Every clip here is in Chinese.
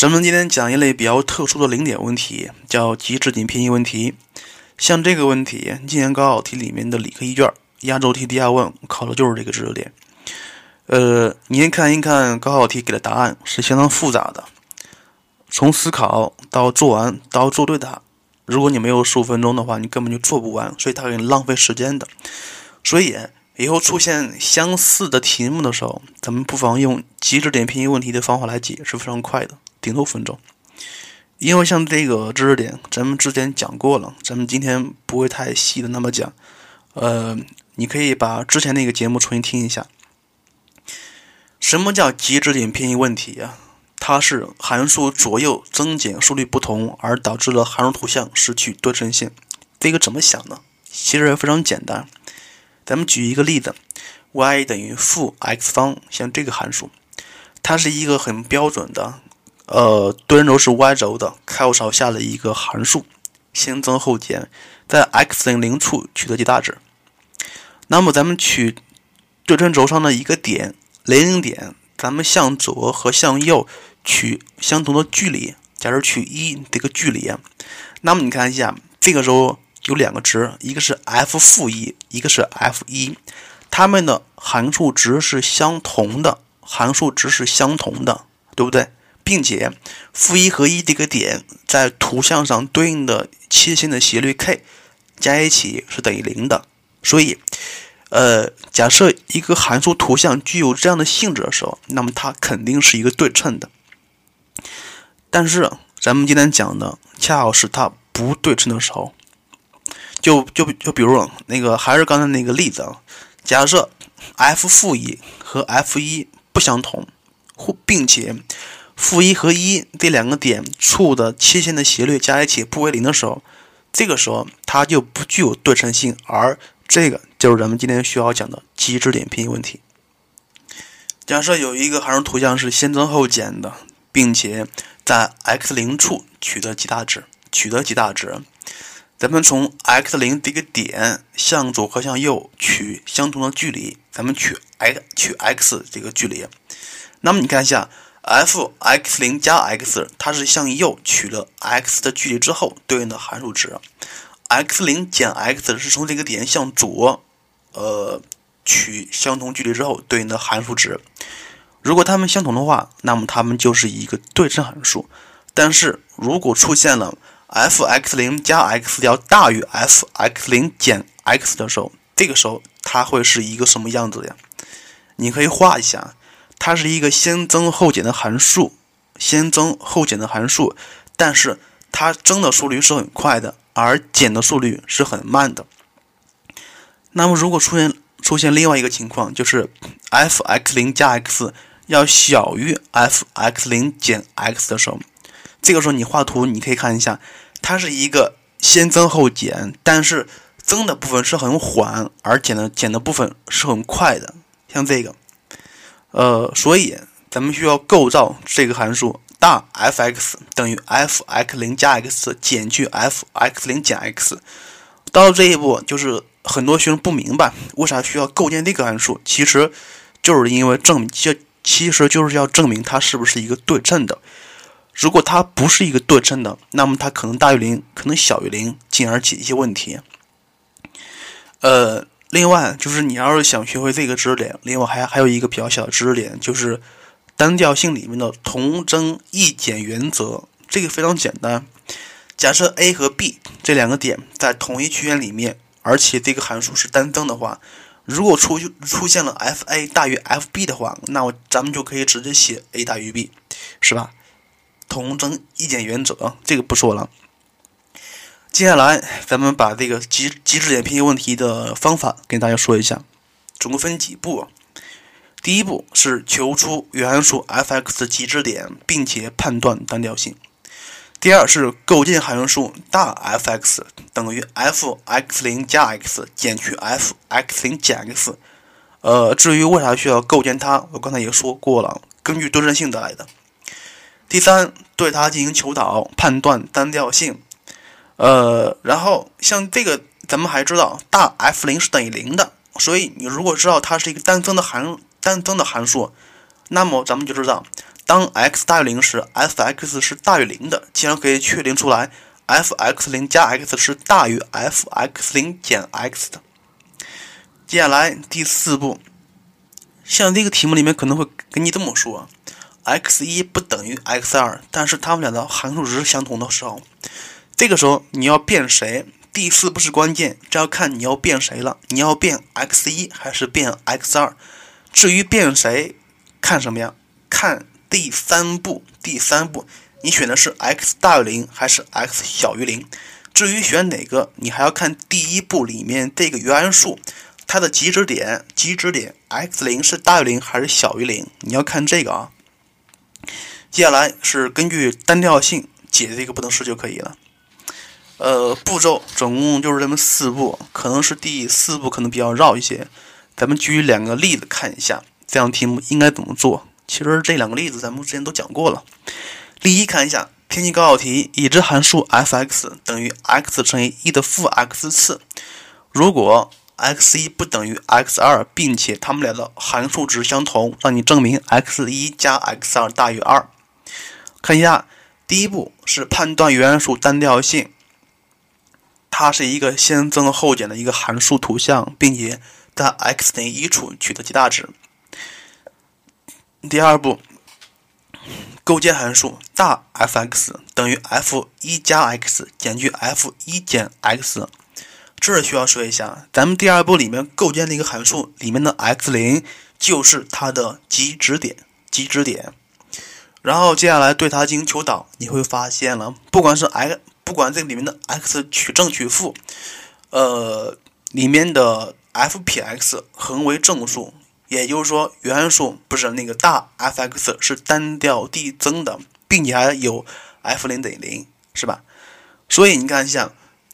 咱们今天讲一类比较特殊的零点问题，叫极值点偏移问题。像这个问题，今年高考题里面的理科一卷压轴题第二问考的就是这个知识点。呃，您看一看高考题给的答案是相当复杂的，从思考到做完到做对它，如果你没有十五分钟的话，你根本就做不完，所以它给你浪费时间的。所以以后出现相似的题目的时候，咱们不妨用极值点偏移问题的方法来解，是非常快的。顶多分钟，因为像这个知识点，咱们之前讲过了，咱们今天不会太细的那么讲。呃，你可以把之前那个节目重新听一下。什么叫极值点偏移问题呀？它是函数左右增减速率不同，而导致了函数图像失去对称性。这个怎么想呢？其实非常简单。咱们举一个例子，y 等于负 x 方，像这个函数，它是一个很标准的。呃，对称轴是 y 轴的开口朝下的一个函数，先增后减，在 x 等于零处取得极大值。那么咱们取对称轴上的一个点零零点，咱们向左和向右取相同的距离，假如取一这个距离，那么你看一下，这个时候有两个值，一个是 f 负一，一个是 f 一，它们的函数值是相同的，函数值是相同的，对不对？并且，负一和一这个点在图像上对应的切线的斜率 k 加一起是等于零的。所以，呃，假设一个函数图像具有这样的性质的时候，那么它肯定是一个对称的。但是，咱们今天讲的恰好是它不对称的时候。就就就比如那个，还是刚才那个例子啊，假设 f 负一和 f 一不相同，或并且。负一和一这两个点处的切线的斜率加一起不为零的时候，这个时候它就不具有对称性，而这个就是咱们今天需要讲的极值点偏移问题。假设有一个函数图像是先增后减的，并且在 x 零处取得极大值，取得极大值，咱们从 x 零这个点向左和向右取相同的距离，咱们取 x 取 x 这个距离，那么你看一下。F x 零加 x，它是向右取了 x 的距离之后对应的函数值；x 零减 x 是从这个点向左，呃，取相同距离之后对应的函数值。如果它们相同的话，那么它们就是一个对称函数。但是如果出现了 f x 零加 x 要大于 f x 零减 x 的时候，这个时候它会是一个什么样子呀？你可以画一下。它是一个先增后减的函数，先增后减的函数，但是它增的速率是很快的，而减的速率是很慢的。那么如果出现出现另外一个情况，就是 f x 零加 x 要小于 f x 零减 x 的时候，这个时候你画图你可以看一下，它是一个先增后减，但是增的部分是很缓，而减的减的部分是很快的，像这个。呃，所以咱们需要构造这个函数大 f(x) 等于 f(x 零加 x) 减去 f(x 零减 x)。到了这一步，就是很多学生不明白为啥需要构建这个函数，其实就是因为证明，这其实就是要证明它是不是一个对称的。如果它不是一个对称的，那么它可能大于零，可能小于零，进而解一些问题。呃。另外，就是你要是想学会这个知识点，另外还还有一个比较小的知识点，就是单调性里面的同增异减原则。这个非常简单。假设 a 和 b 这两个点在同一曲线里面，而且这个函数是单增的话，如果出出现了 f(a) 大于 f(b) 的话，那我咱们就可以直接写 a 大于 b，是吧？同增异减原则，这个不说了。接下来，咱们把这个极极值点偏移问题的方法跟大家说一下，总共分几步。第一步是求出原函数 f(x) 的极值点，并且判断单调性。第二是构建函数大 f(x) 等于 f(x 零加 x) 减去 f(x 零减 x). 呃，至于为啥需要构建它，我刚才也说过了，根据对称性得来的。第三，对它进行求导，判断单调性。呃，然后像这个，咱们还知道大 F 零是等于零的，所以你如果知道它是一个单增的函单增的函数，那么咱们就知道当 x 大于零时，f(x) 是大于零的，既然可以确定出来，f(x 零加 x) 是大于 f(x 零减 x) 的。接下来第四步，像这个题目里面可能会跟你这么说：x 一不等于 x 二，但是它们俩的函数值相同的时候，这个时候你要变谁？第四步是关键，这要看你要变谁了。你要变 x 一还是变 x 二？至于变谁，看什么呀？看第三步。第三步，你选的是 x 大于零还是 x 小于零？至于选哪个，你还要看第一步里面这个原函数。它的极值点，极值点 x 零是大于零还是小于零？你要看这个啊。接下来是根据单调性解这个不等式就可以了。呃，步骤总共就是这么四步，可能是第四步可能比较绕一些。咱们举两个例子看一下，这样题目应该怎么做？其实这两个例子咱们之前都讲过了。例一，看一下偏心高考题，已知函数 f(x) 等于 x 乘以一的负 x 次，如果 x 一不等于 x 二，并且它们俩的函数值相同，让你证明 x 一加 x 二大于二。看一下，第一步是判断原函数单调性，它是一个先增后减的一个函数图像，并且在 x 等于一处取得极大值。第二步，构建函数大 f(x) 等于 f 一加 x 减去 f 一减 x。这儿需要说一下，咱们第二步里面构建的一个函数里面的 x 零就是它的极值点，极值点。然后接下来对它进行求导，你会发现了，不管是 x，不管这里面的 x 取正取负，呃，里面的 f 撇 x 恒为正数，也就是说原函数不是那个大 f(x) 是单调递增的，并且还有 f 零等于零，是吧？所以你看一下。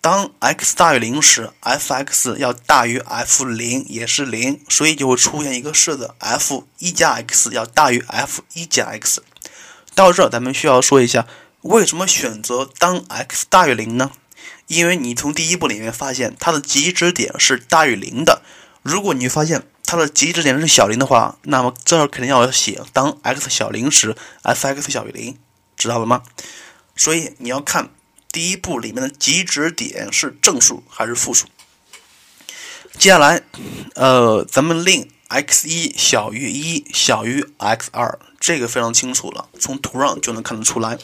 当 x 大于零时，f(x) 要大于 f 零，也是零，所以就会出现一个式子：f 一加 x 要大于 f 一减 x。到这儿，咱们需要说一下，为什么选择当 x 大于零呢？因为你从第一步里面发现它的极值点是大于零的。如果你发现它的极值点是小零的话，那么这儿肯定要写当 x 小零时，f(x) 小于零，知道了吗？所以你要看。第一步里面的极值点是正数还是负数？接下来，呃，咱们令 x 一小于一，小于 x 二，这个非常清楚了，从图上就能看得出来。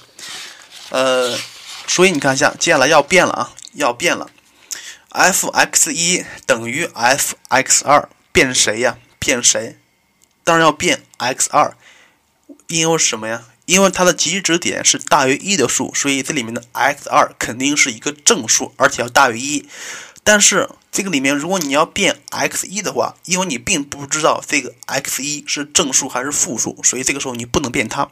呃，所以你看一下，接下来要变了啊，要变了。f(x 一等于 f(x 二，变谁呀？变谁？当然要变 x 二，因为什么呀？因为它的极值点是大于一的数，所以这里面的 x 二肯定是一个正数，而且要大于一。但是这个里面，如果你要变 x 一的话，因为你并不知道这个 x 一是正数还是负数，所以这个时候你不能变它。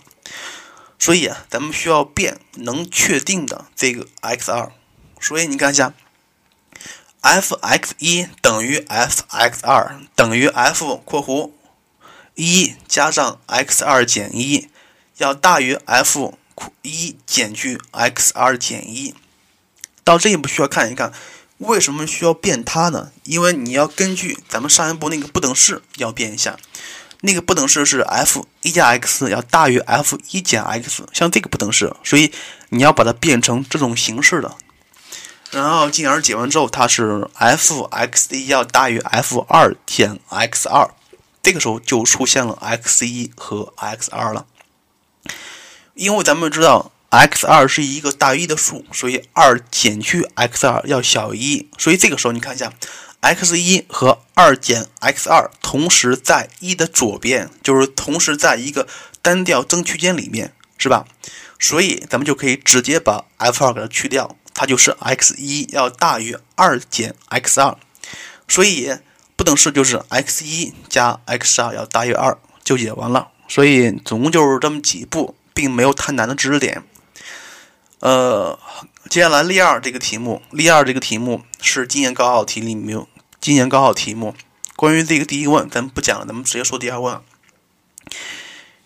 所以啊，咱们需要变能确定的这个 x 二。所以你看一下，f(x 一等于 f(x 二等于 f（ 括弧一加上 x 二减一）。要大于 f 一减去 x 二减一，到这一步需要看一看，为什么需要变它呢？因为你要根据咱们上一步那个不等式要变一下，那个不等式是 f 一加 x 要大于 f 一减 x，像这个不等式，所以你要把它变成这种形式的，然后进而解完之后，它是 f x 一要大于 f 二减 x 二，这个时候就出现了 x 一和 x 二了。因为咱们知道 x 二是一个大于一的数，所以二减去 x 二要小于一，所以这个时候你看一下，x 一和二减 x 二同时在一的左边，就是同时在一个单调增区间里面，是吧？所以咱们就可以直接把 f 二给它去掉，它就是 x 一要大于二减 x 二，所以不等式就是 x 一加 x 二要大于二，就解完了。所以总共就是这么几步。并没有太难的知识点。呃，接下来例二这个题目，例二这个题目是今年高考题里面，今年高考题目。关于这个第一问，咱们不讲了，咱们直接说第二问。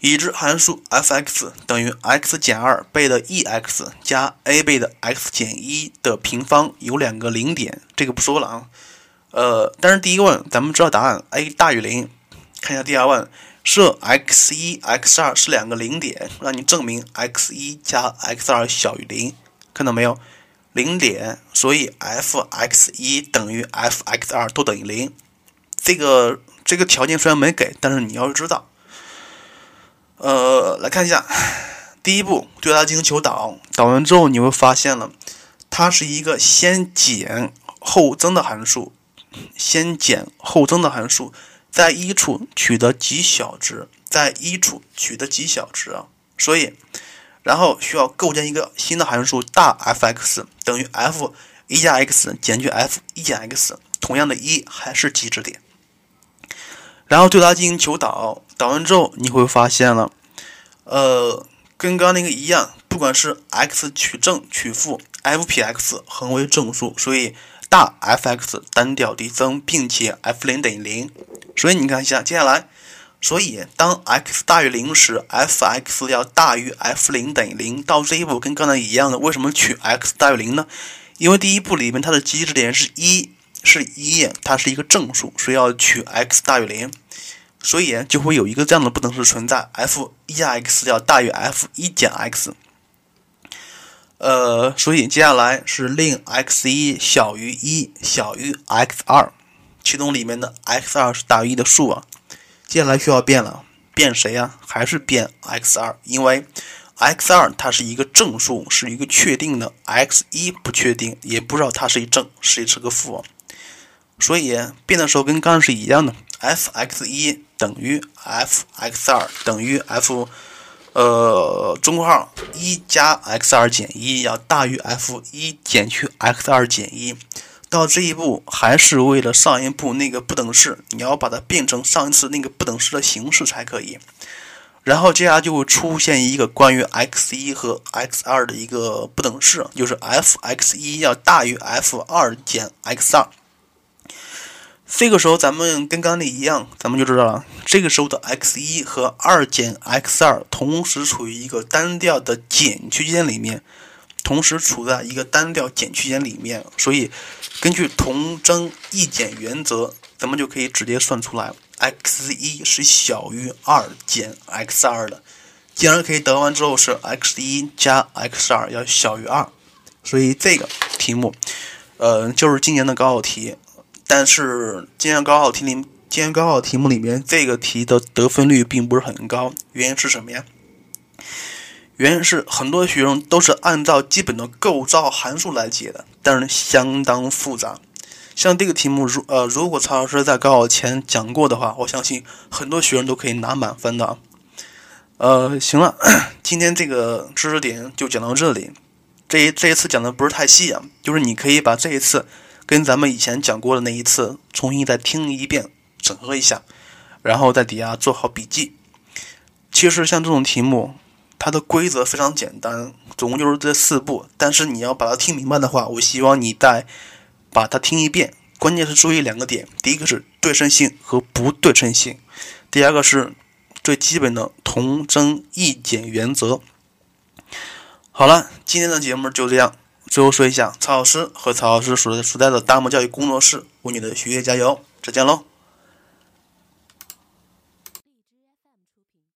已知函数 f(x) 等于 x 减二倍的 e(x) 加 a 倍的 x 减一的平方有两个零点，这个不说了啊。呃，但是第一问咱们知道答案 a 大于零。看一下第二问。设 x 一、x 二是两个零点，让你证明 x 一加 x 二小于零，看到没有？零点，所以 f x 一等于 f x 二都等于零。这个这个条件虽然没给，但是你要知道。呃，来看一下，第一步对它进行求导，导完之后你会发现了，它是一个先减后增的函数，先减后增的函数，在一处取得极小值，在一处取得极小值啊，所以。然后需要构建一个新的函数大 f(x) 等于 f 一加 x 减去 f 一减 x，同样的一还是极值点。然后对它进行求导，导完之后你会发现了，呃，跟刚刚那个一样，不管是 x 取正取负，f 撇 x 恒为正数，所以大 f(x) 单调递增，并且 f 零等于零。所以你看一下，接下来。所以，当 x 大于零时，f(x) 要大于 f 零等于零。到这一步跟刚才一样的，为什么取 x 大于零呢？因为第一步里面它的极值点是一，是一，它是一个正数，所以要取 x 大于零。所以就会有一个这样的不等式存在：f 一 x 要大于 f 一减 x。呃，所以接下来是令 x 一小于一，小于 x 二，其中里面的 x 二是大于一的数啊。接下来需要变了，变谁呀？还是变 x 二？因为 x 二它是一个正数，是一个确定的；x 一不确定，也不知道它是一正，是一是个负。所以变的时候跟刚刚是一样的，f x 一等于 f x 二等于 f，呃，中括号一加 x 二减一要大于 f 一减去 x 二减一。到这一步还是为了上一步那个不等式，你要把它变成上一次那个不等式的形式才可以。然后接下来就会出现一个关于 x 一和 x 二的一个不等式，就是 f x 一要大于 f 二减 x 二。这个时候咱们跟刚才一样，咱们就知道了，这个时候的 x 一和二减 x 二同时处于一个单调的减区间里面。同时处在一个单调减区间里面，所以根据同增异减原则，咱们就可以直接算出来，x 一是小于二减 x 二的，进而可以得完之后是 x 一加 x 二要小于二，所以这个题目，呃，就是今年的高考题，但是今年高考题里，今年高考题目里面这个题的得分率并不是很高，原因是什么呀？原因是很多学生都是按照基本的构造函数来解的，但是相当复杂。像这个题目，如呃，如果曹老师在高考前讲过的话，我相信很多学生都可以拿满分的。呃，行了，今天这个知识点就讲到这里。这一这一次讲的不是太细啊，就是你可以把这一次跟咱们以前讲过的那一次重新再听一遍，整合一下，然后在底下做好笔记。其实像这种题目。它的规则非常简单，总共就是这四步。但是你要把它听明白的话，我希望你再把它听一遍。关键是注意两个点：第一个是对称性和不对称性；第二个是最基本的同增异减原则。好了，今天的节目就这样。最后说一下，曹老师和曹老师所所在的大漠教育工作室为你的学业加油，再见喽。